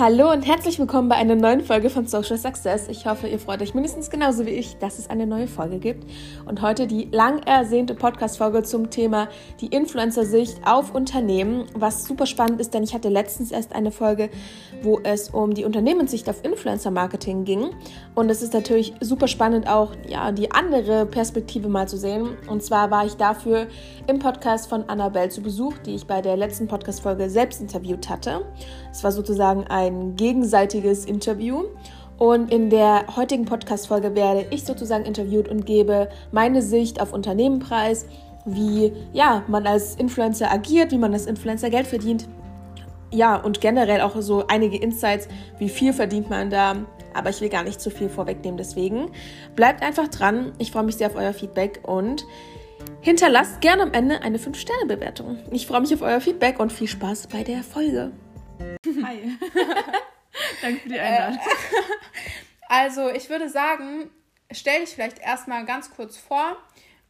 Hallo und herzlich willkommen bei einer neuen Folge von Social Success. Ich hoffe, ihr freut euch mindestens genauso wie ich, dass es eine neue Folge gibt. Und heute die lang ersehnte Podcast-Folge zum Thema die Influencer-Sicht auf Unternehmen, was super spannend ist, denn ich hatte letztens erst eine Folge, wo es um die Unternehmenssicht auf Influencer-Marketing ging. Und es ist natürlich super spannend, auch ja, die andere Perspektive mal zu sehen. Und zwar war ich dafür im Podcast von Annabelle zu Besuch, die ich bei der letzten Podcast-Folge selbst interviewt hatte. Es war sozusagen ein gegenseitiges Interview. Und in der heutigen Podcast-Folge werde ich sozusagen interviewt und gebe meine Sicht auf Unternehmen preis, wie ja, man als Influencer agiert, wie man als Influencer Geld verdient. Ja, und generell auch so einige Insights, wie viel verdient man da. Aber ich will gar nicht zu viel vorwegnehmen, deswegen bleibt einfach dran. Ich freue mich sehr auf euer Feedback und hinterlasst gerne am Ende eine 5-Sterne-Bewertung. Ich freue mich auf euer Feedback und viel Spaß bei der Folge. Hi. Danke für die Einladung. Äh, also, ich würde sagen, stell dich vielleicht erstmal ganz kurz vor.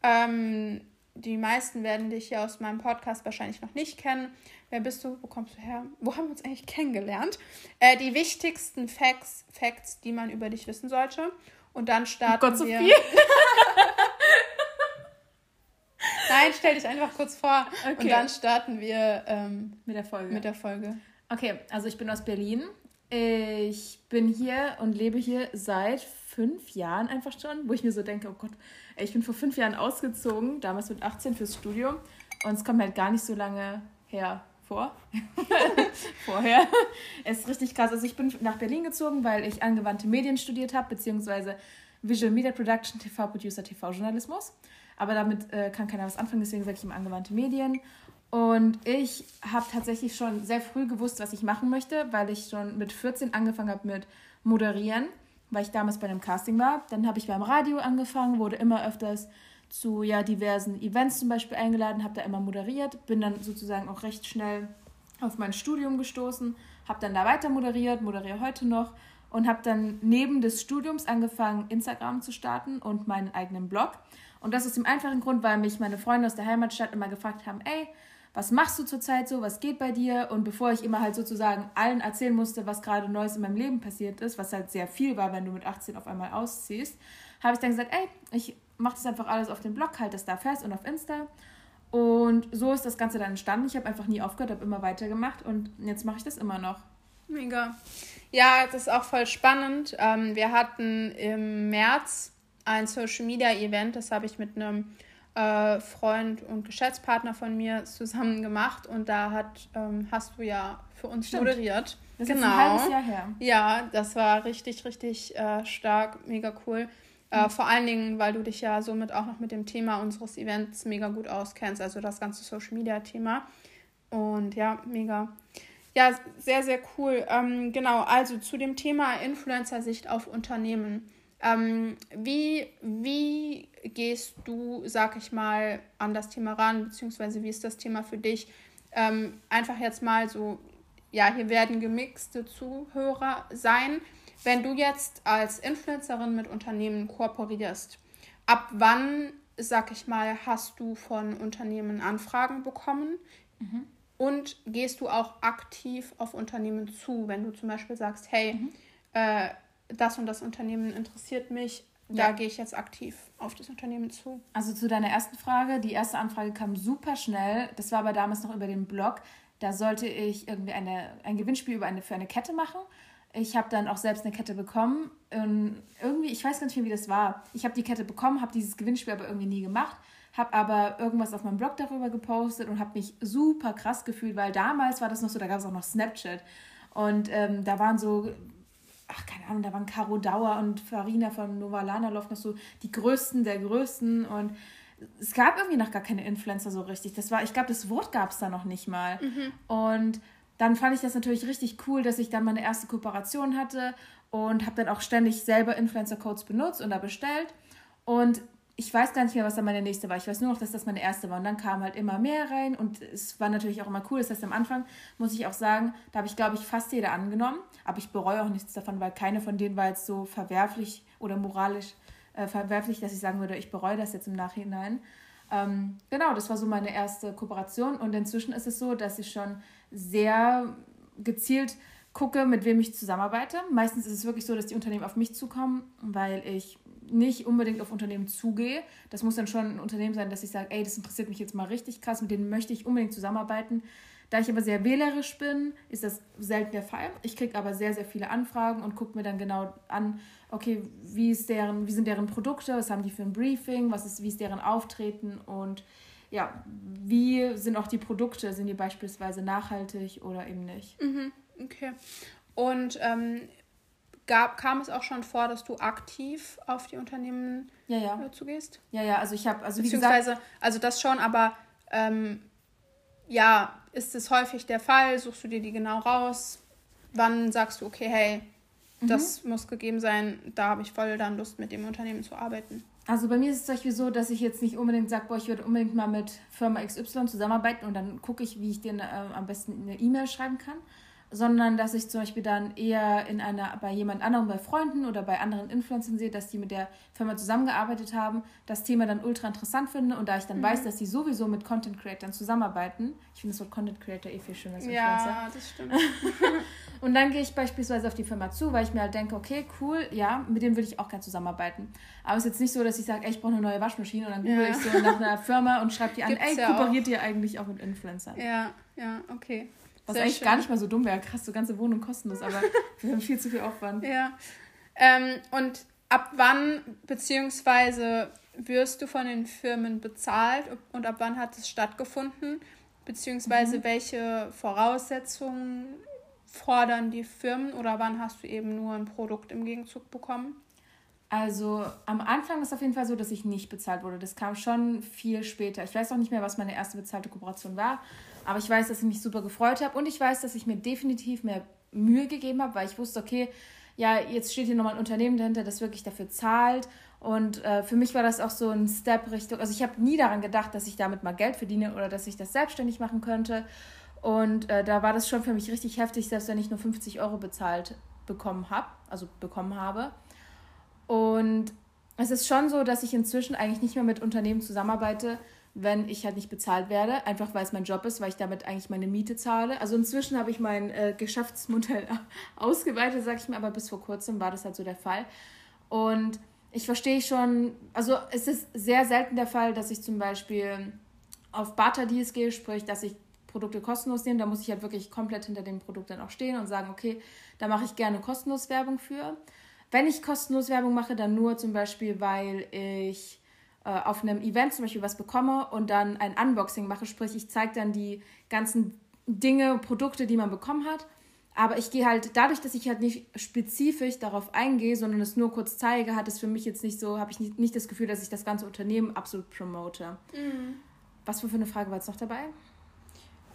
Ähm, die meisten werden dich ja aus meinem Podcast wahrscheinlich noch nicht kennen. Wer bist du? Wo kommst du her? Wo haben wir uns eigentlich kennengelernt? Äh, die wichtigsten Facts, Facts, die man über dich wissen sollte. Und dann starten oh Gott, so wir. Viel. Nein, stell dich einfach kurz vor. Okay. Und dann starten wir ähm, mit der Folge. Mit der Folge. Okay, also ich bin aus Berlin. Ich bin hier und lebe hier seit fünf Jahren einfach schon, wo ich mir so denke, oh Gott, ich bin vor fünf Jahren ausgezogen, damals mit 18 fürs Studium. Und es kommt halt gar nicht so lange her vor. Vorher. Es ist richtig krass. Also ich bin nach Berlin gezogen, weil ich angewandte Medien studiert habe, beziehungsweise Visual Media Production, TV-Producer, TV-Journalismus. Aber damit äh, kann keiner was anfangen, deswegen sage ich ihm angewandte Medien. Und ich habe tatsächlich schon sehr früh gewusst, was ich machen möchte, weil ich schon mit 14 angefangen habe mit Moderieren, weil ich damals bei einem Casting war. Dann habe ich beim Radio angefangen, wurde immer öfters zu ja, diversen Events zum Beispiel eingeladen, habe da immer moderiert, bin dann sozusagen auch recht schnell auf mein Studium gestoßen, habe dann da weiter moderiert, moderiere heute noch und habe dann neben des Studiums angefangen, Instagram zu starten und meinen eigenen Blog. Und das ist im einfachen Grund, weil mich meine Freunde aus der Heimatstadt immer gefragt haben, ey, was machst du zurzeit so, was geht bei dir? Und bevor ich immer halt sozusagen allen erzählen musste, was gerade Neues in meinem Leben passiert ist, was halt sehr viel war, wenn du mit 18 auf einmal ausziehst, habe ich dann gesagt, ey, ich mache das einfach alles auf dem Blog, halt das da fest und auf Insta. Und so ist das Ganze dann entstanden. Ich habe einfach nie aufgehört, habe immer weitergemacht und jetzt mache ich das immer noch. Mega. Ja, das ist auch voll spannend. Ähm, wir hatten im März ein Social Media Event, das habe ich mit einem äh, Freund und Geschäftspartner von mir zusammen gemacht und da hat, ähm, hast du ja für uns Stimmt. moderiert. Das genau. ist ein genau. halbes Jahr her. Ja, das war richtig, richtig äh, stark, mega cool. Äh, mhm. vor allen Dingen, weil du dich ja somit auch noch mit dem Thema unseres Events mega gut auskennst, also das ganze Social Media Thema. Und ja, mega. Ja, sehr, sehr cool. Ähm, genau, also zu dem Thema Influencer-Sicht auf Unternehmen. Ähm, wie, wie gehst du, sag ich mal, an das Thema ran, beziehungsweise wie ist das Thema für dich? Ähm, einfach jetzt mal so, ja, hier werden gemixte Zuhörer sein. Wenn du jetzt als Influencerin mit Unternehmen kooperierst, ab wann, sag ich mal, hast du von Unternehmen Anfragen bekommen? Mhm. Und gehst du auch aktiv auf Unternehmen zu, wenn du zum Beispiel sagst, hey, mhm. äh, das und das Unternehmen interessiert mich, ja. da gehe ich jetzt aktiv auf das Unternehmen zu. Also zu deiner ersten Frage, die erste Anfrage kam super schnell. Das war aber damals noch über den Blog. Da sollte ich irgendwie eine, ein Gewinnspiel über eine, für eine Kette machen. Ich habe dann auch selbst eine Kette bekommen. Und irgendwie, ich weiß gar nicht mehr, wie das war. Ich habe die Kette bekommen, habe dieses Gewinnspiel aber irgendwie nie gemacht, habe aber irgendwas auf meinem Blog darüber gepostet und habe mich super krass gefühlt, weil damals war das noch so, da gab es auch noch Snapchat. Und ähm, da waren so ach, keine Ahnung, da waren Caro Dauer und Farina von Novalana Loft noch so die größten der größten und es gab irgendwie noch gar keine Influencer so richtig. Das war, ich glaube, das Wort gab es da noch nicht mal. Mhm. Und dann fand ich das natürlich richtig cool, dass ich dann meine erste Kooperation hatte und habe dann auch ständig selber Influencer-Codes benutzt und da bestellt. Und ich weiß gar nicht mehr, was dann meine nächste war. Ich weiß nur noch, dass das meine erste war. Und dann kam halt immer mehr rein und es war natürlich auch immer cool. Das heißt, am Anfang muss ich auch sagen, da habe ich, glaube ich, fast jede angenommen. Aber ich bereue auch nichts davon, weil keine von denen war jetzt so verwerflich oder moralisch äh, verwerflich, dass ich sagen würde, ich bereue das jetzt im Nachhinein. Ähm, genau, das war so meine erste Kooperation. Und inzwischen ist es so, dass ich schon sehr gezielt gucke, mit wem ich zusammenarbeite. Meistens ist es wirklich so, dass die Unternehmen auf mich zukommen, weil ich nicht unbedingt auf Unternehmen zugehe. Das muss dann schon ein Unternehmen sein, dass ich sage, ey, das interessiert mich jetzt mal richtig krass, mit denen möchte ich unbedingt zusammenarbeiten. Da ich aber sehr wählerisch bin, ist das selten der Fall. Ich kriege aber sehr, sehr viele Anfragen und gucke mir dann genau an, okay, wie, ist deren, wie sind deren Produkte, was haben die für ein Briefing, was ist, wie ist deren Auftreten und ja, wie sind auch die Produkte, sind die beispielsweise nachhaltig oder eben nicht. Mhm, okay. Und ähm, gab, kam es auch schon vor, dass du aktiv auf die Unternehmen ja, ja. Äh, zugehst? Ja, ja, also ich habe, also wie gesagt... Also das schon, aber ähm, ja, ist es häufig der Fall? Suchst du dir die genau raus? Wann sagst du, okay, hey, das mhm. muss gegeben sein, da habe ich voll dann Lust, mit dem Unternehmen zu arbeiten? Also bei mir ist es zum Beispiel so, dass ich jetzt nicht unbedingt sage, boah, ich würde unbedingt mal mit Firma XY zusammenarbeiten und dann gucke ich, wie ich denen äh, am besten eine E-Mail schreiben kann, sondern dass ich zum Beispiel dann eher in einer, bei jemand anderem, bei Freunden oder bei anderen Influencern sehe, dass die mit der Firma zusammengearbeitet haben, das Thema dann ultra interessant finde und da ich dann mhm. weiß, dass die sowieso mit Content Creators zusammenarbeiten, ich finde das Wort Content Creator eh viel schöner als Influencer. Ja, das stimmt. und dann gehe ich beispielsweise auf die Firma zu, weil ich mir halt denke, okay, cool, ja, mit dem würde ich auch gerne zusammenarbeiten. Aber es ist jetzt nicht so, dass ich sage, ey, ich brauche eine neue Waschmaschine und dann google ja. ich so nach einer Firma und schreibe die an, Gibt's ey, ja kooperiert auch. ihr eigentlich auch mit Influencern? Ja, ja, okay. Was Sehr eigentlich schön. gar nicht mal so dumm wäre. Krass, so ganze Wohnung kostenlos, aber wir haben viel zu viel Aufwand. Ja. Ähm, und ab wann, beziehungsweise wirst du von den Firmen bezahlt und ab wann hat es stattgefunden? Beziehungsweise mhm. welche Voraussetzungen fordern die Firmen oder wann hast du eben nur ein Produkt im Gegenzug bekommen? Also am Anfang ist es auf jeden Fall so, dass ich nicht bezahlt wurde. Das kam schon viel später. Ich weiß auch nicht mehr, was meine erste bezahlte Kooperation war. Aber ich weiß, dass ich mich super gefreut habe und ich weiß, dass ich mir definitiv mehr Mühe gegeben habe, weil ich wusste, okay, ja, jetzt steht hier nochmal ein Unternehmen dahinter, das wirklich dafür zahlt. Und äh, für mich war das auch so ein Step Richtung. Also ich habe nie daran gedacht, dass ich damit mal Geld verdiene oder dass ich das selbstständig machen könnte. Und äh, da war das schon für mich richtig heftig, selbst wenn ich nur 50 Euro bezahlt bekommen habe, also bekommen habe. Und es ist schon so, dass ich inzwischen eigentlich nicht mehr mit Unternehmen zusammenarbeite, wenn ich halt nicht bezahlt werde, einfach weil es mein Job ist, weil ich damit eigentlich meine Miete zahle. Also inzwischen habe ich mein äh, Geschäftsmodell ausgeweitet, sag ich mal, aber bis vor kurzem war das halt so der Fall. Und ich verstehe schon, also es ist sehr selten der Fall, dass ich zum Beispiel auf Barter-Deals gehe, sprich, dass ich Produkte kostenlos nehme. Da muss ich halt wirklich komplett hinter dem Produkt dann auch stehen und sagen, okay, da mache ich gerne kostenlos Werbung für. Wenn ich kostenlos Werbung mache, dann nur zum Beispiel, weil ich auf einem Event zum Beispiel was bekomme und dann ein Unboxing mache, sprich ich zeige dann die ganzen Dinge, Produkte, die man bekommen hat. Aber ich gehe halt, dadurch, dass ich halt nicht spezifisch darauf eingehe, sondern es nur kurz zeige, hat es für mich jetzt nicht so, habe ich nicht, nicht das Gefühl, dass ich das ganze Unternehmen absolut promote. Mhm. Was für eine Frage war jetzt noch dabei?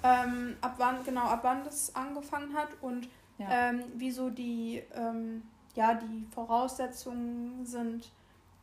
Ähm, ab wann, genau, ab wann das angefangen hat und ja. ähm, wieso die, ähm, ja, die Voraussetzungen sind,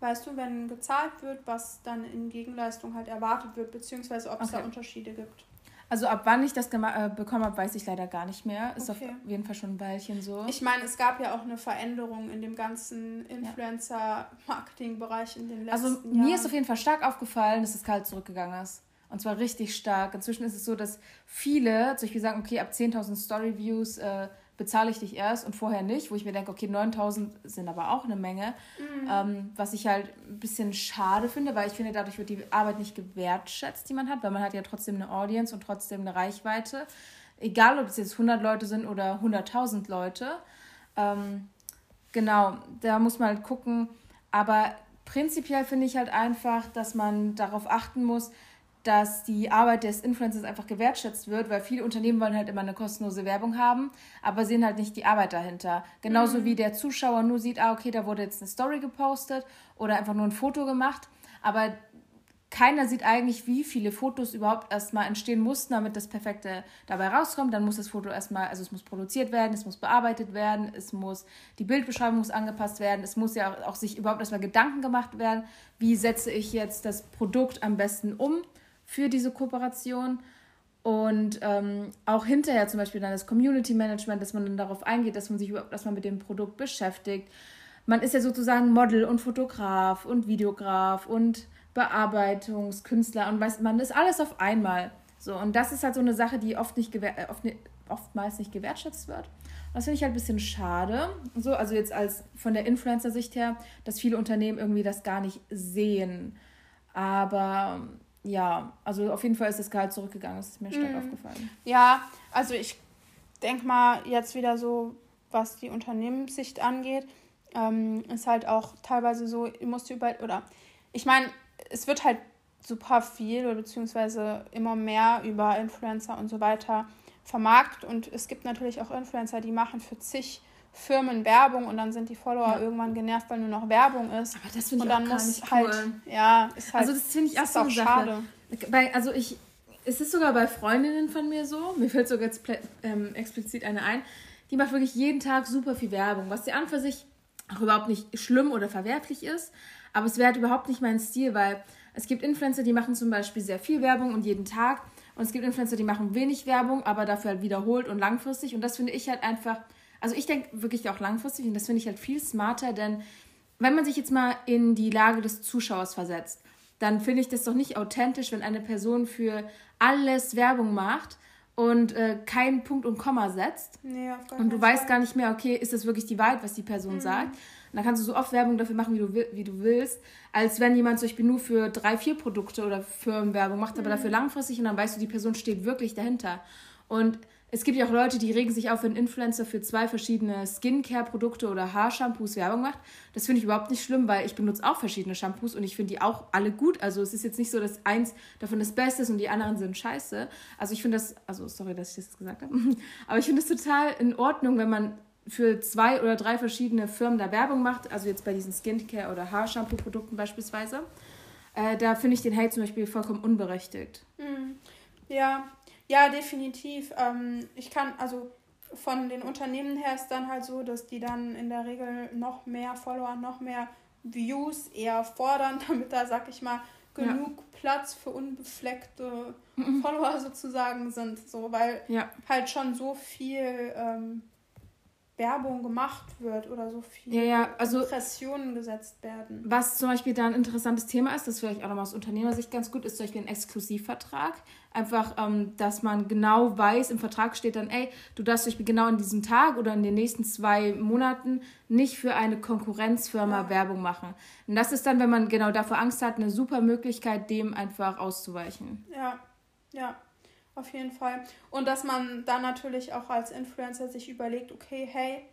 Weißt du, wenn gezahlt wird, was dann in Gegenleistung halt erwartet wird, beziehungsweise ob es okay. da Unterschiede gibt? Also ab wann ich das äh, bekommen habe, weiß ich leider gar nicht mehr. Ist okay. auf jeden Fall schon ein Weilchen so. Ich meine, es gab ja auch eine Veränderung in dem ganzen Influencer-Marketing-Bereich in den letzten also, Jahren. Also mir ist auf jeden Fall stark aufgefallen, dass das kalt zurückgegangen ist. Und zwar richtig stark. Inzwischen ist es so, dass viele zum Beispiel sagen, okay, ab 10.000 Story-Views äh, bezahle ich dich erst und vorher nicht, wo ich mir denke, okay, 9000 sind aber auch eine Menge. Mhm. Ähm, was ich halt ein bisschen schade finde, weil ich finde, dadurch wird die Arbeit nicht gewertschätzt, die man hat, weil man hat ja trotzdem eine Audience und trotzdem eine Reichweite. Egal, ob es jetzt 100 Leute sind oder 100.000 Leute. Ähm, genau, da muss man halt gucken. Aber prinzipiell finde ich halt einfach, dass man darauf achten muss, dass die Arbeit des Influencers einfach gewertschätzt wird, weil viele Unternehmen wollen halt immer eine kostenlose Werbung haben, aber sehen halt nicht die Arbeit dahinter. Genauso mhm. wie der Zuschauer nur sieht, ah, okay, da wurde jetzt eine Story gepostet oder einfach nur ein Foto gemacht, aber keiner sieht eigentlich, wie viele Fotos überhaupt erstmal entstehen mussten, damit das Perfekte dabei rauskommt. Dann muss das Foto erstmal, also es muss produziert werden, es muss bearbeitet werden, es muss, die Bildbeschreibung muss angepasst werden, es muss ja auch, auch sich überhaupt erstmal Gedanken gemacht werden, wie setze ich jetzt das Produkt am besten um für diese Kooperation. Und ähm, auch hinterher zum Beispiel dann das Community Management, dass man dann darauf eingeht, dass man sich überhaupt erstmal mit dem Produkt beschäftigt. Man ist ja sozusagen Model und Fotograf und Videograf und Bearbeitungskünstler und weiß, man ist alles auf einmal. So, und das ist halt so eine Sache, die oft nicht äh, oft, oftmals nicht gewertschätzt wird. Das finde ich halt ein bisschen schade. So, also jetzt als von der Influencer-Sicht her, dass viele Unternehmen irgendwie das gar nicht sehen. Aber ja, also auf jeden Fall ist das Gehalt zurückgegangen. Das ist mir stark mhm. aufgefallen. Ja, also ich denke mal jetzt wieder so, was die Unternehmenssicht angeht, ähm, ist halt auch teilweise so, ihr musst über oder ich meine, es wird halt super viel oder beziehungsweise immer mehr über Influencer und so weiter vermarktet und es gibt natürlich auch Influencer, die machen für zig Firmen Werbung und dann sind die Follower ja. irgendwann genervt, weil nur noch Werbung ist. Aber das finde ich dann auch muss nicht halt, cool. ja, ist halt, also das finde ich auch so eine Sache. Bei, also ich, es ist sogar bei Freundinnen von mir so, mir fällt sogar jetzt ähm, explizit eine ein, die macht wirklich jeden Tag super viel Werbung, was die an für sich auch überhaupt nicht schlimm oder verwerflich ist, aber es wäre halt überhaupt nicht mein Stil, weil es gibt Influencer, die machen zum Beispiel sehr viel Werbung und jeden Tag und es gibt Influencer, die machen wenig Werbung, aber dafür halt wiederholt und langfristig und das finde ich halt einfach also ich denke wirklich auch langfristig und das finde ich halt viel smarter, denn wenn man sich jetzt mal in die Lage des Zuschauers versetzt, dann finde ich das doch nicht authentisch, wenn eine Person für alles Werbung macht und äh, keinen Punkt und Komma setzt. Nee, auf und du weißt gar nicht mehr, okay, ist das wirklich die Wahrheit, was die Person mhm. sagt? Und dann kannst du so oft Werbung dafür machen, wie du, wie du willst, als wenn jemand zum Beispiel nur für drei, vier Produkte oder Firmen Werbung macht, aber mhm. dafür langfristig und dann weißt du, die Person steht wirklich dahinter. Und es gibt ja auch Leute, die regen sich auf, wenn Influencer für zwei verschiedene Skincare-Produkte oder Haarshampoos Werbung macht. Das finde ich überhaupt nicht schlimm, weil ich benutze auch verschiedene Shampoos und ich finde die auch alle gut. Also es ist jetzt nicht so, dass eins davon das Beste ist und die anderen sind scheiße. Also ich finde das, also sorry, dass ich das gesagt habe, aber ich finde es total in Ordnung, wenn man für zwei oder drei verschiedene Firmen da Werbung macht. Also jetzt bei diesen Skincare- oder Haarshampoo-Produkten beispielsweise. Äh, da finde ich den Hate zum Beispiel vollkommen unberechtigt. Mhm. Ja, ja, definitiv. Ähm, ich kann, also von den Unternehmen her ist dann halt so, dass die dann in der Regel noch mehr Follower, noch mehr Views eher fordern, damit da, sag ich mal, genug ja. Platz für unbefleckte mhm. Follower sozusagen sind. So, weil ja. halt schon so viel ähm, Werbung gemacht wird oder so viel ja, ja, also, Impressionen gesetzt werden. Was zum Beispiel da ein interessantes Thema ist, das vielleicht auch nochmal aus Unternehmersicht ganz gut ist, zum Beispiel ein Exklusivvertrag. Einfach, ähm, dass man genau weiß, im Vertrag steht dann, ey, du darfst zum Beispiel genau in diesem Tag oder in den nächsten zwei Monaten nicht für eine Konkurrenzfirma ja. Werbung machen. Und das ist dann, wenn man genau davor Angst hat, eine super Möglichkeit, dem einfach auszuweichen. Ja, ja. Auf jeden Fall. Und dass man dann natürlich auch als Influencer sich überlegt, okay, hey,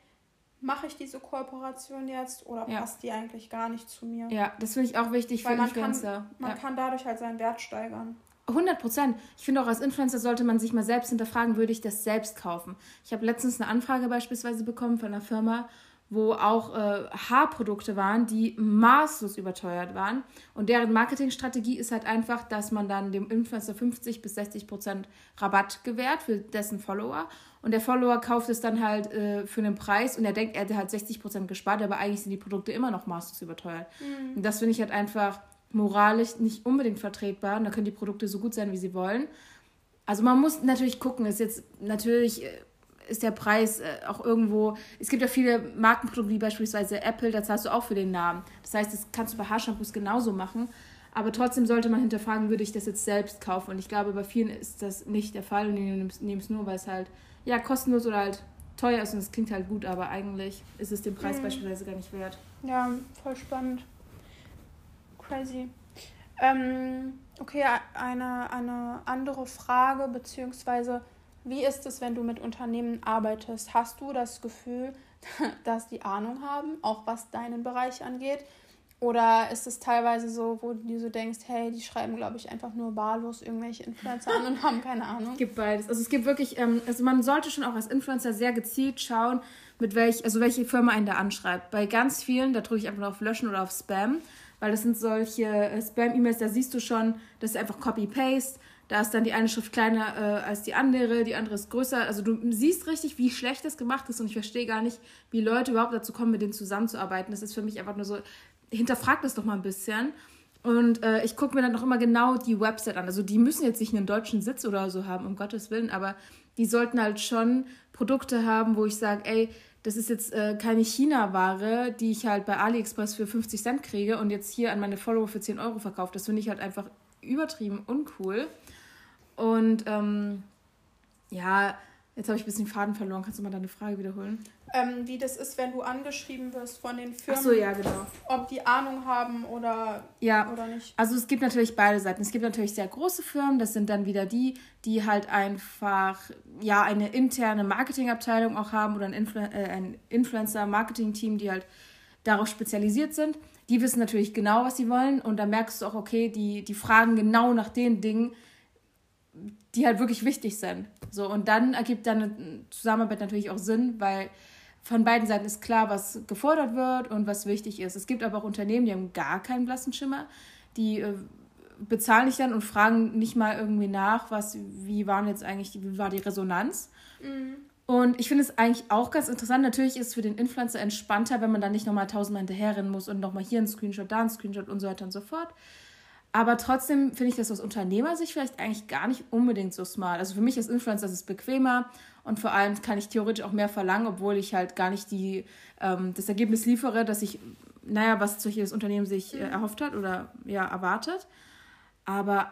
mache ich diese Kooperation jetzt oder ja. passt die eigentlich gar nicht zu mir? Ja, das finde ich auch wichtig Weil für man Influencer. Kann, man ja. kann dadurch halt seinen Wert steigern. 100 Prozent. Ich finde auch als Influencer sollte man sich mal selbst hinterfragen, würde ich das selbst kaufen? Ich habe letztens eine Anfrage beispielsweise bekommen von einer Firma, wo auch äh, Haarprodukte waren, die maßlos überteuert waren. Und deren Marketingstrategie ist halt einfach, dass man dann dem Influencer 50 bis 60 Prozent Rabatt gewährt für dessen Follower. Und der Follower kauft es dann halt äh, für einen Preis und er denkt, er hätte halt 60 Prozent gespart, aber eigentlich sind die Produkte immer noch maßlos überteuert. Mhm. Und das finde ich halt einfach moralisch nicht unbedingt vertretbar. Und da können die Produkte so gut sein, wie sie wollen. Also man muss natürlich gucken, ist jetzt natürlich äh, ist der Preis äh, auch irgendwo. Es gibt ja viele Markenprodukte, wie beispielsweise Apple, da zahlst du auch für den Namen. Das heißt, das kannst du bei Haarshampoos genauso machen. Aber trotzdem sollte man hinterfragen, würde ich das jetzt selbst kaufen? Und ich glaube, bei vielen ist das nicht der Fall und die nehmen es nur, weil es halt ja kostenlos oder halt teuer ist und es klingt halt gut, aber eigentlich ist es den Preis mhm. beispielsweise gar nicht wert. Ja, voll spannend. Crazy. Ähm, okay, eine, eine andere Frage, beziehungsweise wie ist es, wenn du mit Unternehmen arbeitest? Hast du das Gefühl, dass die Ahnung haben, auch was deinen Bereich angeht? Oder ist es teilweise so, wo du so denkst, hey, die schreiben, glaube ich, einfach nur wahllos irgendwelche Influencer an und haben keine Ahnung? Es gibt beides. Also es gibt wirklich, ähm, also man sollte schon auch als Influencer sehr gezielt schauen, mit welch, also welche Firma einen da anschreibt. Bei ganz vielen, da drücke ich einfach nur auf Löschen oder auf Spam, weil das sind solche äh, Spam-E-Mails, da siehst du schon, das ist einfach Copy-Paste da ist dann die eine Schrift kleiner äh, als die andere, die andere ist größer. Also du siehst richtig, wie schlecht das gemacht ist und ich verstehe gar nicht, wie Leute überhaupt dazu kommen, mit denen zusammenzuarbeiten. Das ist für mich einfach nur so, hinterfrag das doch mal ein bisschen. Und äh, ich gucke mir dann auch immer genau die Website an. Also die müssen jetzt nicht einen deutschen Sitz oder so haben, um Gottes Willen, aber die sollten halt schon Produkte haben, wo ich sage, ey, das ist jetzt äh, keine China-Ware, die ich halt bei AliExpress für 50 Cent kriege und jetzt hier an meine Follower für 10 Euro verkaufe. Das finde ich halt einfach übertrieben uncool. Und ähm, ja, Jetzt habe ich ein bisschen Faden verloren. Kannst du mal deine Frage wiederholen? Ähm, wie das ist, wenn du angeschrieben wirst von den Firmen. Ach so, ja, genau. Ob die Ahnung haben oder, ja. oder nicht. Also es gibt natürlich beide Seiten. Es gibt natürlich sehr große Firmen, das sind dann wieder die, die halt einfach ja eine interne Marketingabteilung auch haben oder ein, Influ äh, ein Influencer-Marketing-Team, die halt darauf spezialisiert sind. Die wissen natürlich genau, was sie wollen und da merkst du auch, okay, die, die fragen genau nach den Dingen, die halt wirklich wichtig sind. So, und dann ergibt dann eine Zusammenarbeit natürlich auch Sinn, weil von beiden Seiten ist klar, was gefordert wird und was wichtig ist. Es gibt aber auch Unternehmen, die haben gar keinen blassen Schimmer, die äh, bezahlen dich dann und fragen nicht mal irgendwie nach, was, wie waren jetzt eigentlich, wie war die Resonanz. Mhm. Und ich finde es eigentlich auch ganz interessant. Natürlich ist es für den Influencer entspannter, wenn man dann nicht nochmal tausendmal hinterherrennen muss und nochmal hier einen Screenshot, da einen Screenshot und so weiter und so fort. Aber trotzdem finde ich das aus Unternehmersicht vielleicht eigentlich gar nicht unbedingt so smart. Also für mich als Influencer ist es bequemer und vor allem kann ich theoretisch auch mehr verlangen, obwohl ich halt gar nicht die, ähm, das Ergebnis liefere, dass ich, naja, was solches Unternehmen sich äh, erhofft hat oder ja, erwartet. Aber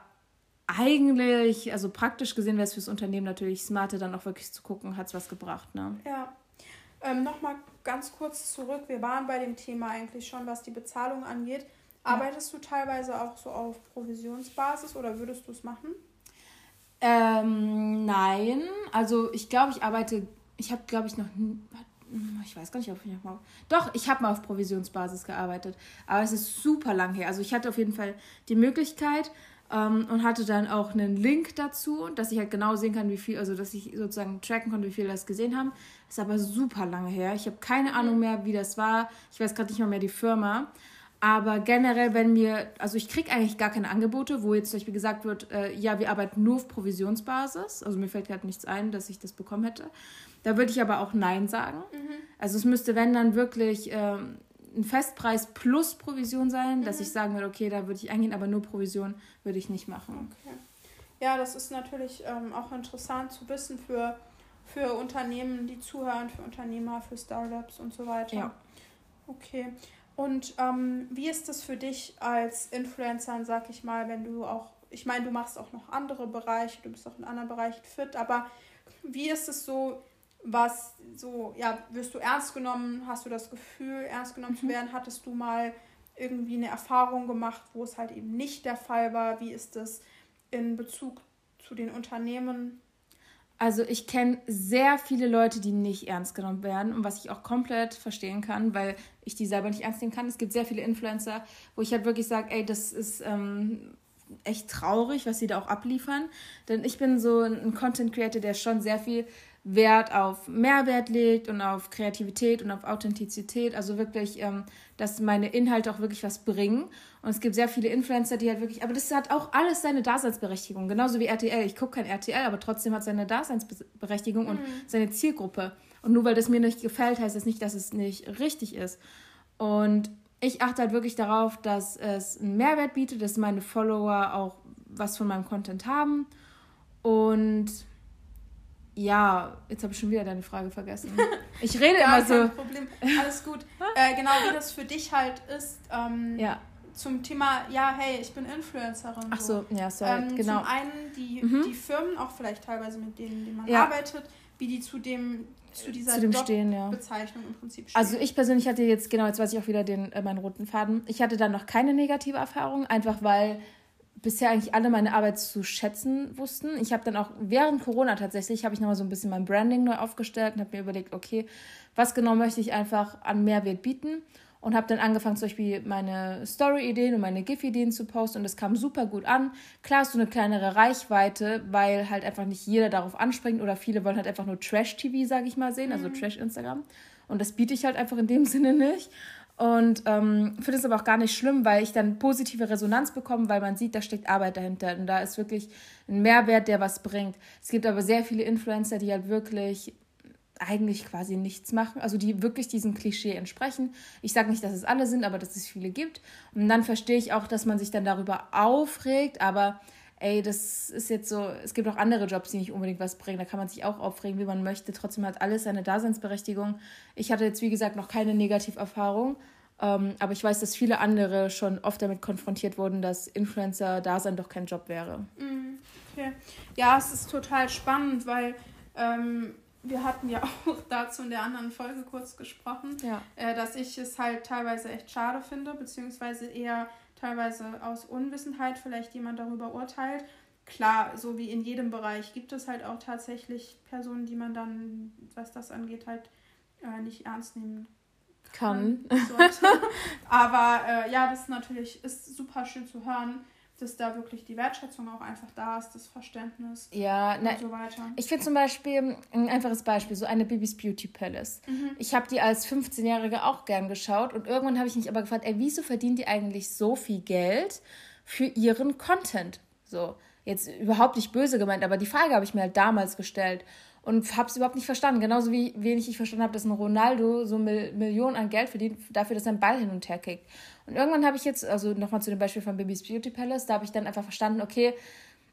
eigentlich, also praktisch gesehen wäre es fürs Unternehmen natürlich smarter, dann auch wirklich zu gucken, hat es was gebracht. Ne? Ja. Ähm, Nochmal ganz kurz zurück. Wir waren bei dem Thema eigentlich schon, was die Bezahlung angeht. Arbeitest du teilweise auch so auf Provisionsbasis oder würdest du es machen? Ähm, nein. Also ich glaube, ich arbeite, ich habe, glaube ich, noch, ich weiß gar nicht, ob ich mal, doch, ich habe mal auf Provisionsbasis gearbeitet, aber es ist super lang her. Also ich hatte auf jeden Fall die Möglichkeit ähm, und hatte dann auch einen Link dazu, dass ich halt genau sehen kann, wie viel, also dass ich sozusagen tracken konnte, wie viele das gesehen haben. Das ist aber super lange her. Ich habe keine Ahnung mhm. mehr, wie das war. Ich weiß gerade nicht mal mehr die Firma. Aber generell, wenn mir, also ich kriege eigentlich gar keine Angebote, wo jetzt zum Beispiel gesagt wird, äh, ja, wir arbeiten nur auf Provisionsbasis. Also mir fällt gerade nichts ein, dass ich das bekommen hätte. Da würde ich aber auch Nein sagen. Mhm. Also es müsste, wenn dann wirklich ähm, ein Festpreis plus Provision sein, mhm. dass ich sagen würde, okay, da würde ich eingehen, aber nur Provision würde ich nicht machen. Okay. Ja, das ist natürlich ähm, auch interessant zu wissen für, für Unternehmen, die zuhören, für Unternehmer, für Startups und so weiter. Ja. Okay. Und ähm, wie ist es für dich als Influencer, sag ich mal, wenn du auch, ich meine, du machst auch noch andere Bereiche, du bist auch in anderen Bereichen fit, aber wie ist es so, was so, ja, wirst du ernst genommen? Hast du das Gefühl, ernst genommen mhm. zu werden? Hattest du mal irgendwie eine Erfahrung gemacht, wo es halt eben nicht der Fall war? Wie ist es in Bezug zu den Unternehmen? Also ich kenne sehr viele Leute, die nicht ernst genommen werden und was ich auch komplett verstehen kann, weil ich die selber nicht ernst nehmen kann. Es gibt sehr viele Influencer, wo ich halt wirklich sage, ey, das ist ähm, echt traurig, was sie da auch abliefern. Denn ich bin so ein Content Creator, der schon sehr viel Wert auf Mehrwert legt und auf Kreativität und auf Authentizität. Also wirklich, ähm, dass meine Inhalte auch wirklich was bringen. Und es gibt sehr viele Influencer, die halt wirklich, aber das hat auch alles seine Daseinsberechtigung. Genauso wie RTL. Ich gucke kein RTL, aber trotzdem hat seine Daseinsberechtigung mhm. und seine Zielgruppe. Und nur weil das mir nicht gefällt, heißt das nicht, dass es nicht richtig ist. Und ich achte halt wirklich darauf, dass es einen Mehrwert bietet, dass meine Follower auch was von meinem Content haben. Und ja, jetzt habe ich schon wieder deine Frage vergessen. Ich rede immer so. Kein Problem. Alles gut. Äh, genau wie das für dich halt ist. Ähm, ja. Zum Thema, ja, hey, ich bin Influencerin. Ach so, so. ja, sorry, ähm, genau. Zum einen die, mhm. die Firmen, auch vielleicht teilweise mit denen, denen man ja. arbeitet, wie die zu dem zu dieser zu dem Stehen, ja. Bezeichnung im Prinzip stehen. Also ich persönlich hatte jetzt, genau, jetzt weiß ich auch wieder den, äh, meinen roten Faden. Ich hatte da noch keine negative Erfahrung, einfach weil bisher eigentlich alle meine Arbeit zu schätzen wussten. Ich habe dann auch während Corona tatsächlich, habe ich nochmal so ein bisschen mein Branding neu aufgestellt und habe mir überlegt, okay, was genau möchte ich einfach an Mehrwert bieten und habe dann angefangen, zum Beispiel meine Story-Ideen und meine GIF-Ideen zu posten und das kam super gut an. Klar hast du eine kleinere Reichweite, weil halt einfach nicht jeder darauf anspringt oder viele wollen halt einfach nur Trash-TV, sage ich mal, sehen, also mhm. Trash-Instagram. Und das biete ich halt einfach in dem Sinne nicht. Und ähm, finde es aber auch gar nicht schlimm, weil ich dann positive Resonanz bekomme, weil man sieht, da steckt Arbeit dahinter. Und da ist wirklich ein Mehrwert, der was bringt. Es gibt aber sehr viele Influencer, die halt wirklich eigentlich quasi nichts machen, also die wirklich diesem Klischee entsprechen. Ich sage nicht, dass es alle sind, aber dass es viele gibt. Und dann verstehe ich auch, dass man sich dann darüber aufregt, aber ey, das ist jetzt so, es gibt auch andere Jobs, die nicht unbedingt was bringen. Da kann man sich auch aufregen, wie man möchte. Trotzdem hat alles seine Daseinsberechtigung. Ich hatte jetzt, wie gesagt, noch keine Negativerfahrung. Ähm, aber ich weiß, dass viele andere schon oft damit konfrontiert wurden, dass Influencer-Dasein doch kein Job wäre. Mhm. Okay. Ja, es ist total spannend, weil Ähm, wir hatten ja auch dazu in der anderen Folge kurz gesprochen, ja. äh, dass ich es halt teilweise echt schade finde, beziehungsweise eher teilweise aus Unwissenheit vielleicht jemand darüber urteilt. Klar, so wie in jedem Bereich gibt es halt auch tatsächlich Personen, die man dann, was das angeht, halt äh, nicht ernst nehmen kann. Aber äh, ja, das ist natürlich ist super schön zu hören, dass da wirklich die Wertschätzung auch einfach da ist, das Verständnis ja, na, und so weiter. Ich finde zum Beispiel ein einfaches Beispiel, so eine Bibis Beauty Palace. Mhm. Ich habe die als 15-Jährige auch gern geschaut und irgendwann habe ich mich aber gefragt, ey, wieso verdient die eigentlich so viel Geld für ihren Content? So, jetzt überhaupt nicht böse gemeint, aber die Frage habe ich mir halt damals gestellt und habe es überhaupt nicht verstanden. Genauso wie wenig ich verstanden habe, dass ein Ronaldo so Mil Millionen an Geld verdient, dafür, dass er einen Ball hin und her kickt. Und irgendwann habe ich jetzt, also nochmal zu dem Beispiel von Baby's Beauty Palace, da habe ich dann einfach verstanden, okay,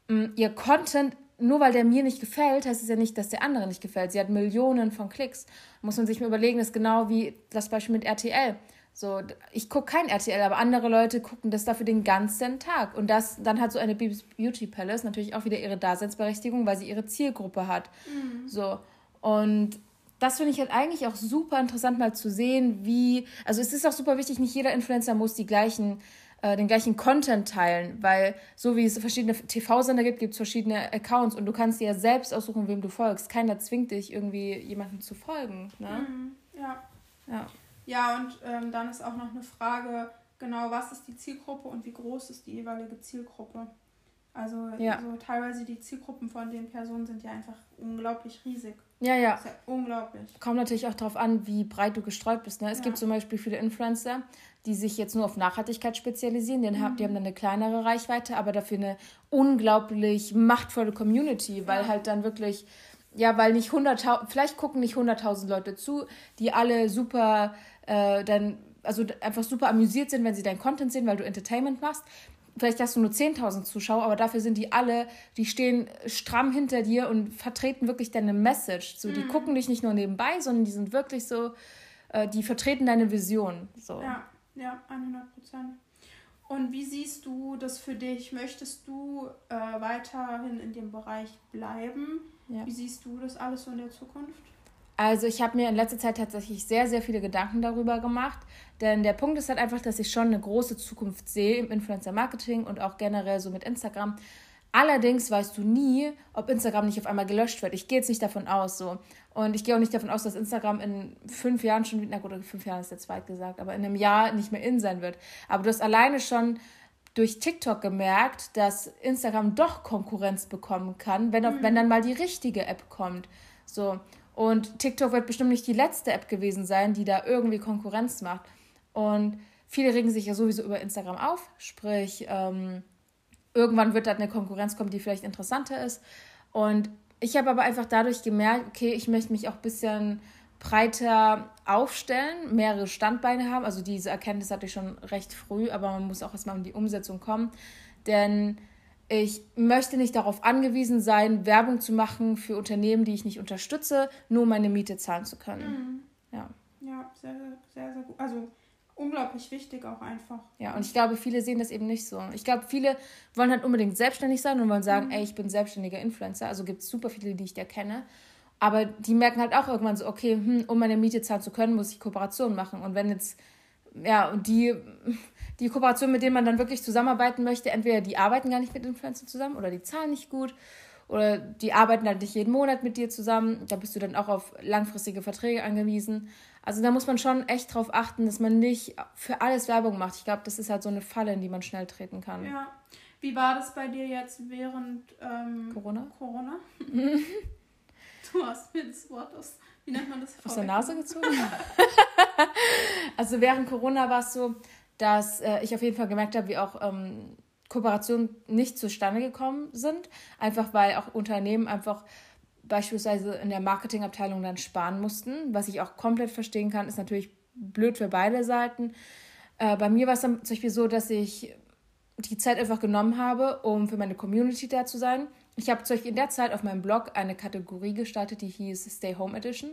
mh, ihr Content, nur weil der mir nicht gefällt, heißt es ja nicht, dass der andere nicht gefällt. Sie hat Millionen von Klicks. Muss man sich mal überlegen, das ist genau wie das Beispiel mit RTL. So, ich gucke kein RTL, aber andere Leute gucken das dafür den ganzen Tag. Und das, dann hat so eine Beauty Palace natürlich auch wieder ihre Daseinsberechtigung, weil sie ihre Zielgruppe hat. Mhm. So. Und das finde ich halt eigentlich auch super interessant mal zu sehen, wie, also es ist auch super wichtig, nicht jeder Influencer muss die gleichen, äh, den gleichen Content teilen, weil so wie es verschiedene TV-Sender gibt, gibt es verschiedene Accounts und du kannst dir ja selbst aussuchen, wem du folgst. Keiner zwingt dich irgendwie jemandem zu folgen. Ne? Mhm. Ja. Ja. Ja, und ähm, dann ist auch noch eine Frage, genau, was ist die Zielgruppe und wie groß ist die jeweilige Zielgruppe? Also, ja. also teilweise die Zielgruppen von den Personen sind ja einfach unglaublich riesig. Ja, ja. ja unglaublich. Kommt natürlich auch darauf an, wie breit du gestreut bist. Ne? Es ja. gibt zum Beispiel viele Influencer, die sich jetzt nur auf Nachhaltigkeit spezialisieren. Die, mhm. haben, die haben dann eine kleinere Reichweite, aber dafür eine unglaublich machtvolle Community, weil halt dann wirklich ja, weil nicht 100.000, vielleicht gucken nicht 100.000 Leute zu, die alle super äh, dann, also einfach super amüsiert sind, wenn sie deinen Content sehen, weil du Entertainment machst. Vielleicht hast du nur 10.000 Zuschauer, aber dafür sind die alle, die stehen stramm hinter dir und vertreten wirklich deine Message. So, die mhm. gucken dich nicht nur nebenbei, sondern die sind wirklich so, äh, die vertreten deine Vision. So. Ja, ja, 100 Prozent. Und wie siehst du das für dich? Möchtest du äh, weiterhin in dem Bereich bleiben? Ja. Wie siehst du das alles so in der Zukunft? Also ich habe mir in letzter Zeit tatsächlich sehr, sehr viele Gedanken darüber gemacht. Denn der Punkt ist halt einfach, dass ich schon eine große Zukunft sehe im Influencer-Marketing und auch generell so mit Instagram. Allerdings weißt du nie, ob Instagram nicht auf einmal gelöscht wird. Ich gehe jetzt nicht davon aus so. Und ich gehe auch nicht davon aus, dass Instagram in fünf Jahren schon, na gut, fünf Jahren ist jetzt weit gesagt, aber in einem Jahr nicht mehr in sein wird. Aber du hast alleine schon durch TikTok gemerkt, dass Instagram doch Konkurrenz bekommen kann, wenn, mhm. wenn dann mal die richtige App kommt. So. Und TikTok wird bestimmt nicht die letzte App gewesen sein, die da irgendwie Konkurrenz macht. Und viele regen sich ja sowieso über Instagram auf, sprich, ähm, irgendwann wird da eine Konkurrenz kommen, die vielleicht interessanter ist. Und ich habe aber einfach dadurch gemerkt, okay, ich möchte mich auch ein bisschen breiter aufstellen, mehrere Standbeine haben. Also diese Erkenntnis hatte ich schon recht früh, aber man muss auch erstmal um die Umsetzung kommen. Denn ich möchte nicht darauf angewiesen sein, Werbung zu machen für Unternehmen, die ich nicht unterstütze, nur um meine Miete zahlen zu können. Mhm. Ja. Ja, sehr, sehr, sehr gut. Also unglaublich wichtig auch einfach. Ja, und ich glaube, viele sehen das eben nicht so. Ich glaube, viele wollen halt unbedingt selbstständig sein und wollen sagen, mhm. ey, ich bin selbstständiger Influencer. Also gibt es super viele, die ich da kenne. Aber die merken halt auch irgendwann so, okay, hm, um meine Miete zahlen zu können, muss ich Kooperationen machen. Und wenn jetzt, ja, und die die Kooperation, mit denen man dann wirklich zusammenarbeiten möchte, entweder die arbeiten gar nicht mit Influencern zusammen oder die zahlen nicht gut oder die arbeiten halt nicht jeden Monat mit dir zusammen. Da bist du dann auch auf langfristige Verträge angewiesen. Also da muss man schon echt drauf achten, dass man nicht für alles Werbung macht. Ich glaube, das ist halt so eine Falle, in die man schnell treten kann. Ja. Wie war das bei dir jetzt während ähm, Corona? Corona? du hast mir das Wort aus, wie nennt man das? Aus der Nase gezogen? also während Corona war es so, dass äh, ich auf jeden Fall gemerkt habe, wie auch ähm, Kooperationen nicht zustande gekommen sind. Einfach weil auch Unternehmen einfach beispielsweise in der Marketingabteilung dann sparen mussten. Was ich auch komplett verstehen kann, ist natürlich blöd für beide Seiten. Äh, bei mir war es dann zum Beispiel so, dass ich die Zeit einfach genommen habe, um für meine Community da zu sein. Ich habe Beispiel in der Zeit auf meinem Blog eine Kategorie gestartet, die hieß Stay Home Edition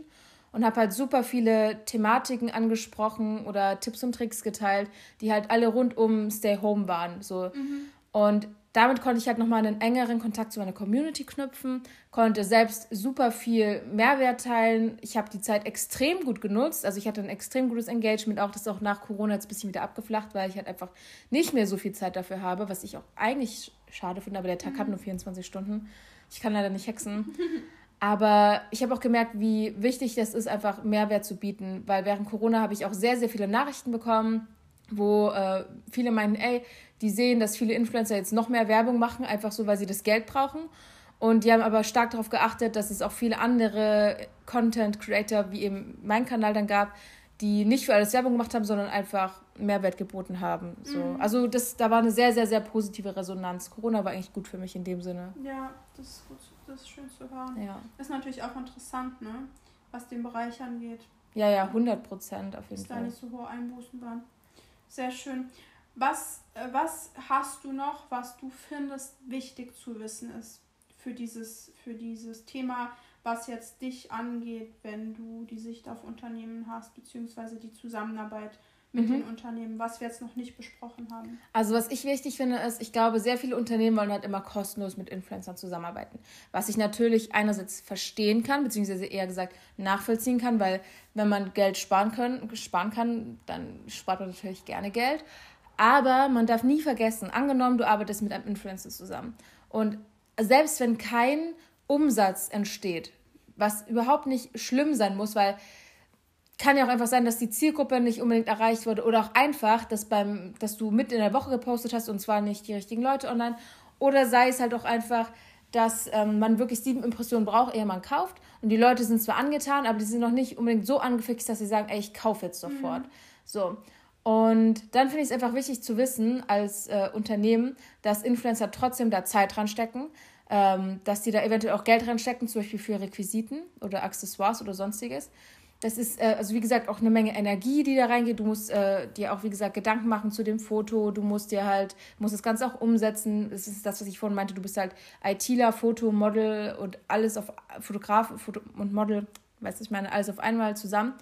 und habe halt super viele Thematiken angesprochen oder Tipps und Tricks geteilt, die halt alle rund um Stay Home waren. So. Mhm. Und damit konnte ich halt nochmal einen engeren Kontakt zu meiner Community knüpfen, konnte selbst super viel Mehrwert teilen. Ich habe die Zeit extrem gut genutzt. Also ich hatte ein extrem gutes Engagement, auch das ist auch nach Corona jetzt ein bisschen wieder abgeflacht, weil ich halt einfach nicht mehr so viel Zeit dafür habe, was ich auch eigentlich schade finde, aber der Tag mhm. hat nur 24 Stunden. Ich kann leider nicht hexen. Aber ich habe auch gemerkt, wie wichtig das ist, einfach Mehrwert zu bieten, weil während Corona habe ich auch sehr, sehr viele Nachrichten bekommen, wo äh, viele meinen, ey, die sehen, dass viele Influencer jetzt noch mehr Werbung machen, einfach so, weil sie das Geld brauchen. Und die haben aber stark darauf geachtet, dass es auch viele andere Content Creator, wie eben mein Kanal dann gab, die nicht für alles Werbung gemacht haben, sondern einfach Mehrwert geboten haben. So. Mhm. Also das, da war eine sehr, sehr, sehr positive Resonanz. Corona war eigentlich gut für mich in dem Sinne. Ja, das ist gut, das ist schön zu hören. Ja. Ist natürlich auch interessant, ne? was den Bereich angeht. Ja, ja, 100 Prozent auf jeden Fall. Dass da nicht so hohe Einbußen waren. Sehr schön. Was, äh, was hast du noch, was du findest wichtig zu wissen ist für dieses, für dieses Thema, was jetzt dich angeht, wenn du die Sicht auf Unternehmen hast, beziehungsweise die Zusammenarbeit mit mhm. den Unternehmen, was wir jetzt noch nicht besprochen haben? Also was ich wichtig finde, ist, ich glaube, sehr viele Unternehmen wollen halt immer kostenlos mit Influencern zusammenarbeiten. Was ich natürlich einerseits verstehen kann, beziehungsweise eher gesagt nachvollziehen kann, weil wenn man Geld sparen, können, sparen kann, dann spart man natürlich gerne Geld. Aber man darf nie vergessen, angenommen, du arbeitest mit einem Influencer zusammen und selbst wenn kein Umsatz entsteht, was überhaupt nicht schlimm sein muss, weil kann ja auch einfach sein, dass die Zielgruppe nicht unbedingt erreicht wurde oder auch einfach, dass beim, dass du mit in der Woche gepostet hast und zwar nicht die richtigen Leute online oder sei es halt auch einfach, dass ähm, man wirklich sieben Impressionen braucht, ehe man kauft und die Leute sind zwar angetan, aber die sind noch nicht unbedingt so angefixt, dass sie sagen, ey, ich kaufe jetzt sofort. Mhm. So und dann finde ich es einfach wichtig zu wissen als äh, Unternehmen, dass Influencer trotzdem da Zeit dran stecken, ähm, dass die da eventuell auch Geld dran stecken, zum Beispiel für Requisiten oder Accessoires oder sonstiges. Das ist, äh, also wie gesagt, auch eine Menge Energie, die da reingeht. Du musst äh, dir auch, wie gesagt, Gedanken machen zu dem Foto. Du musst dir halt, musst das Ganze auch umsetzen. Das ist das, was ich vorhin meinte. Du bist halt ITler, Foto, Model und alles auf Fotograf Foto und Model, weißt du, ich meine, alles auf einmal zusammen.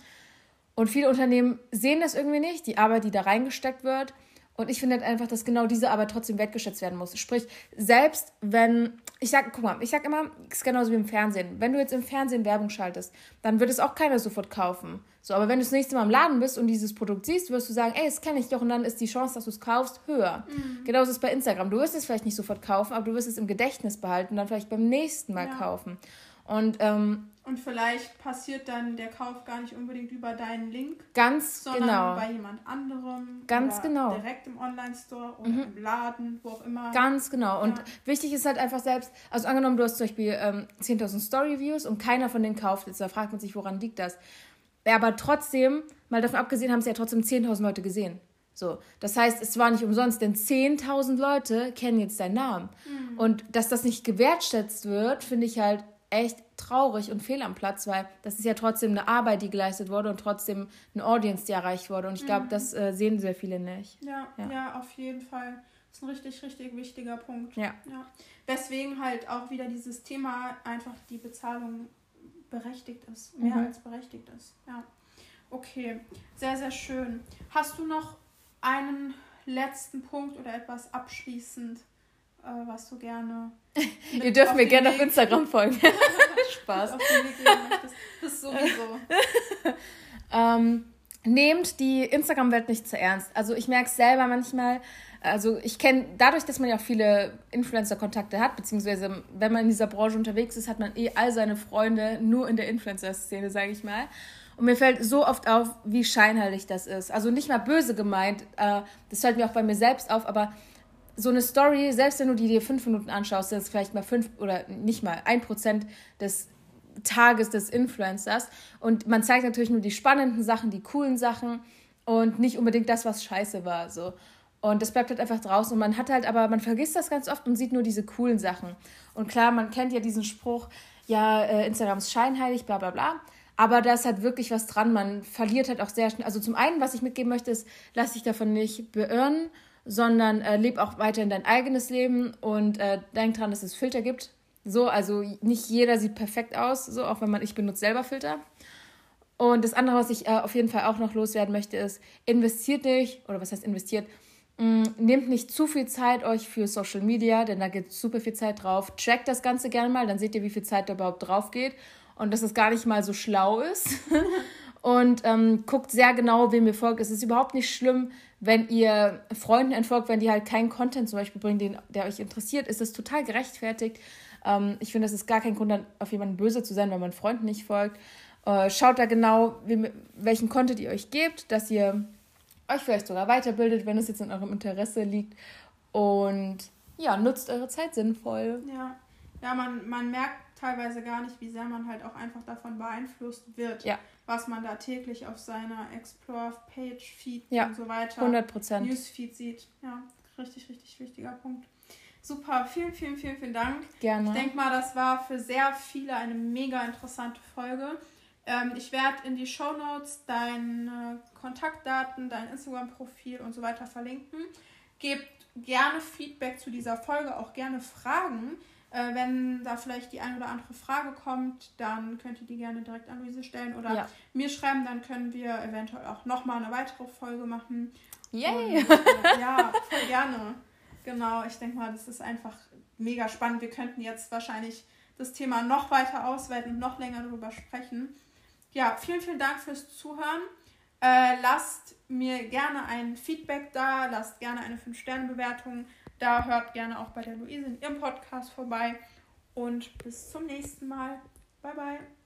Und viele Unternehmen sehen das irgendwie nicht, die Arbeit, die da reingesteckt wird. Und ich finde halt einfach, dass genau diese Arbeit trotzdem wertgeschätzt werden muss. Sprich, selbst wenn, ich sag, guck mal, ich sag immer, es ist genauso wie im Fernsehen. Wenn du jetzt im Fernsehen Werbung schaltest, dann wird es auch keiner sofort kaufen. So, aber wenn du das nächste Mal im Laden bist und dieses Produkt siehst, wirst du sagen, ey, das kenne ich doch und dann ist die Chance, dass du es kaufst, höher. Mhm. Genauso ist es bei Instagram. Du wirst es vielleicht nicht sofort kaufen, aber du wirst es im Gedächtnis behalten und dann vielleicht beim nächsten Mal ja. kaufen. Und ähm, und vielleicht passiert dann der Kauf gar nicht unbedingt über deinen Link. Ganz sondern genau. bei jemand anderem. Ganz genau. Direkt im Online-Store oder mhm. im Laden, wo auch immer. Ganz genau. Und ja. wichtig ist halt einfach selbst, also angenommen, du hast zum Beispiel ähm, 10.000 Story-Views und keiner von denen kauft jetzt, da fragt man sich, woran liegt das? Ja, aber trotzdem, mal davon abgesehen, haben es ja trotzdem 10.000 Leute gesehen. So, das heißt, es war nicht umsonst, denn 10.000 Leute kennen jetzt deinen Namen. Mhm. Und dass das nicht gewertschätzt wird, finde ich halt echt traurig und fehl am Platz, weil das ist ja trotzdem eine Arbeit, die geleistet wurde und trotzdem eine Audience, die erreicht wurde. Und ich glaube, mhm. das äh, sehen sehr viele nicht. Ja, ja, ja, auf jeden Fall. Das ist ein richtig, richtig wichtiger Punkt. Ja. ja. Weswegen halt auch wieder dieses Thema einfach die Bezahlung berechtigt ist. Mehr mhm. als berechtigt ist. Ja. Okay, sehr, sehr schön. Hast du noch einen letzten Punkt oder etwas abschließend, äh, was du gerne Ihr dürft mir gerne auf Instagram folgen. Spaß. das ist sowieso. ähm, nehmt die Instagram-Welt nicht zu ernst. Also ich merke es selber manchmal, also ich kenne, dadurch, dass man ja auch viele Influencer-Kontakte hat, beziehungsweise wenn man in dieser Branche unterwegs ist, hat man eh all seine Freunde nur in der Influencer-Szene, sage ich mal. Und mir fällt so oft auf, wie scheinheilig das ist. Also nicht mal böse gemeint, äh, das fällt mir auch bei mir selbst auf, aber so eine Story, selbst wenn du die dir fünf Minuten anschaust, das ist vielleicht mal fünf oder nicht mal ein Prozent des Tages des Influencers. Und man zeigt natürlich nur die spannenden Sachen, die coolen Sachen und nicht unbedingt das, was scheiße war. So. Und das bleibt halt einfach draußen. Und man hat halt, aber man vergisst das ganz oft und sieht nur diese coolen Sachen. Und klar, man kennt ja diesen Spruch, ja, äh, Instagram ist scheinheilig, bla bla bla. Aber da ist halt wirklich was dran. Man verliert halt auch sehr schnell. Also zum einen, was ich mitgeben möchte, ist, lass dich davon nicht beirren sondern äh, leb auch weiterhin dein eigenes Leben und äh, denk dran, dass es Filter gibt. So, also nicht jeder sieht perfekt aus, so auch wenn man, ich benutze selber Filter. Und das andere, was ich äh, auf jeden Fall auch noch loswerden möchte, ist, investiert nicht, oder was heißt investiert, Mm, nehmt nicht zu viel Zeit euch für Social Media, denn da geht super viel Zeit drauf. Checkt das Ganze gerne mal, dann seht ihr, wie viel Zeit da überhaupt drauf geht und dass es gar nicht mal so schlau ist. und ähm, guckt sehr genau, wem ihr folgt. Es ist überhaupt nicht schlimm, wenn ihr Freunden entfolgt, wenn die halt keinen Content zum Beispiel bringen, den, der euch interessiert, ist es total gerechtfertigt. Ähm, ich finde, es ist gar kein Grund, dann auf jemanden böse zu sein, wenn man Freunden nicht folgt. Äh, schaut da genau, wie, welchen Content ihr euch gebt, dass ihr euch vielleicht sogar weiterbildet, wenn es jetzt in eurem Interesse liegt. Und ja, nutzt eure Zeit sinnvoll. Ja, ja man, man merkt teilweise gar nicht, wie sehr man halt auch einfach davon beeinflusst wird, ja. was man da täglich auf seiner Explore-Page, Feed ja. und so weiter, 100%. Newsfeed sieht. Ja, richtig, richtig wichtiger Punkt. Super, vielen, vielen, vielen, vielen Dank. Gerne. Ich denke mal, das war für sehr viele eine mega interessante Folge. Ähm, ich werde in die Show Notes deine Kontaktdaten, dein Instagram-Profil und so weiter verlinken. Gebt gerne Feedback zu dieser Folge, auch gerne Fragen. Äh, wenn da vielleicht die eine oder andere Frage kommt, dann könnt ihr die gerne direkt an Luise stellen oder ja. mir schreiben, dann können wir eventuell auch nochmal eine weitere Folge machen. Yay! Und, äh, ja, voll gerne. Genau, ich denke mal, das ist einfach mega spannend. Wir könnten jetzt wahrscheinlich das Thema noch weiter ausweiten und noch länger darüber sprechen. Ja, vielen, vielen Dank fürs Zuhören. Äh, lasst mir gerne ein Feedback da, lasst gerne eine 5-Sterne-Bewertung da hört gerne auch bei der Luise in ihrem Podcast vorbei. Und bis zum nächsten Mal. Bye, bye.